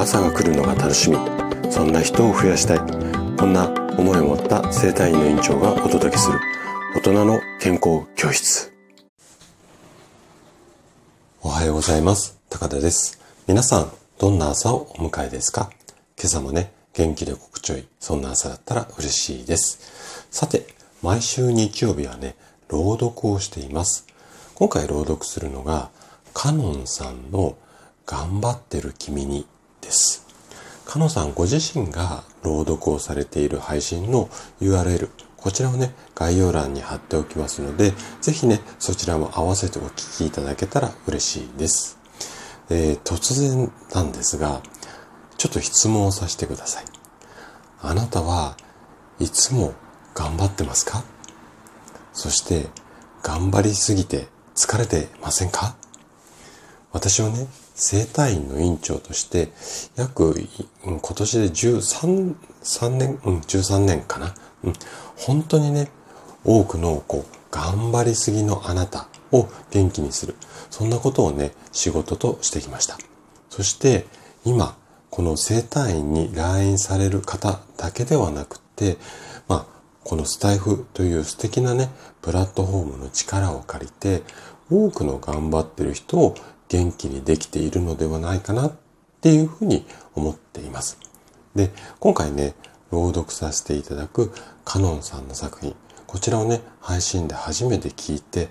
朝が来るのが楽しみ。そんな人を増やしたい。こんな思いを持った生体院の院長がお届けする。大人の健康教室。おはようございます。高田です。皆さんどんな朝をお迎えですか？今朝もね元気で心地よいそんな朝だったら嬉しいです。さて毎週日曜日はね朗読をしています。今回朗読するのがカノンさんの頑張ってる君にです。カノンさんご自身が朗読をされている配信の URL、こちらをね、概要欄に貼っておきますので、ぜひね、そちらも合わせてお聞きいただけたら嬉しいです。えー、突然なんですが、ちょっと質問をさせてください。あなたはいつも頑張ってますか？そして、頑張りすぎて疲れてませんか？私はね、生体院の院長として、約、今年で13、年、うん、13年かな。うん、本当にね、多くの、こう、頑張りすぎのあなたを元気にする。そんなことをね、仕事としてきました。そして、今、この生体院に来院される方だけではなくて、まあ、このスタイフという素敵なね、プラットフォームの力を借りて、多くの頑張ってる人を元気にできているのではないかなっていうふうに思っています。で、今回ね、朗読させていただくカノンさんの作品、こちらをね、配信で初めて聞いて、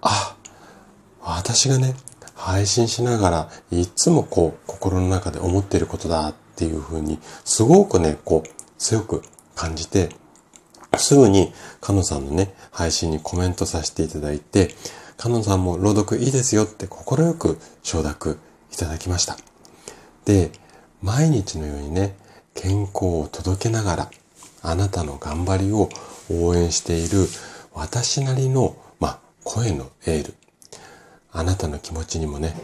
あ、私がね、配信しながらいつもこう心の中で思っていることだっていうふうにすごくね、こう強く感じて、すぐにカノさんのね、配信にコメントさせていただいて、カノンさんも朗読いいですよって快く承諾いただきました。で、毎日のようにね、健康を届けながら、あなたの頑張りを応援している私なりの、まあ、声のエール。あなたの気持ちにもね、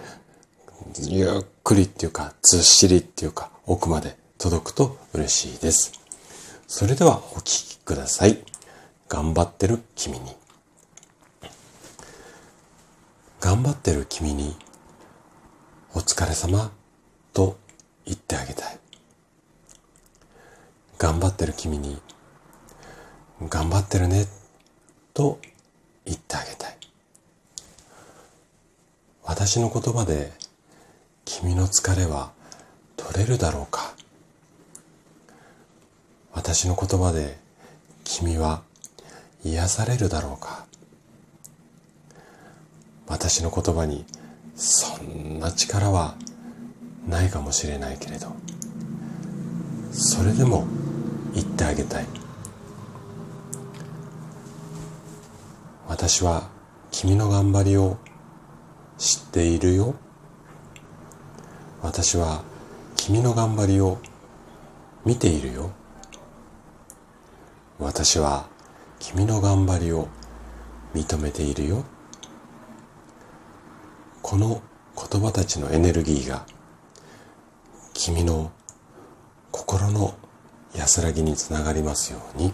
ゆっくりっていうか、ずっしりっていうか、奥まで届くと嬉しいです。それではお聴きください。頑張ってる君に。頑張ってる君にお疲れ様と言ってあげたい。頑張ってる君に頑張ってるねと言ってあげたい。私の言葉で君の疲れは取れるだろうか私の言葉で君は癒されるだろうか私の言葉にそんな力はないかもしれないけれど。それでも言ってあげたい。私は君の頑張りを知っているよ。私は君の頑張りを見ているよ。私は君の頑張りを認めているよ。この言葉たちのエネルギーが君の心の安らぎにつながりますように。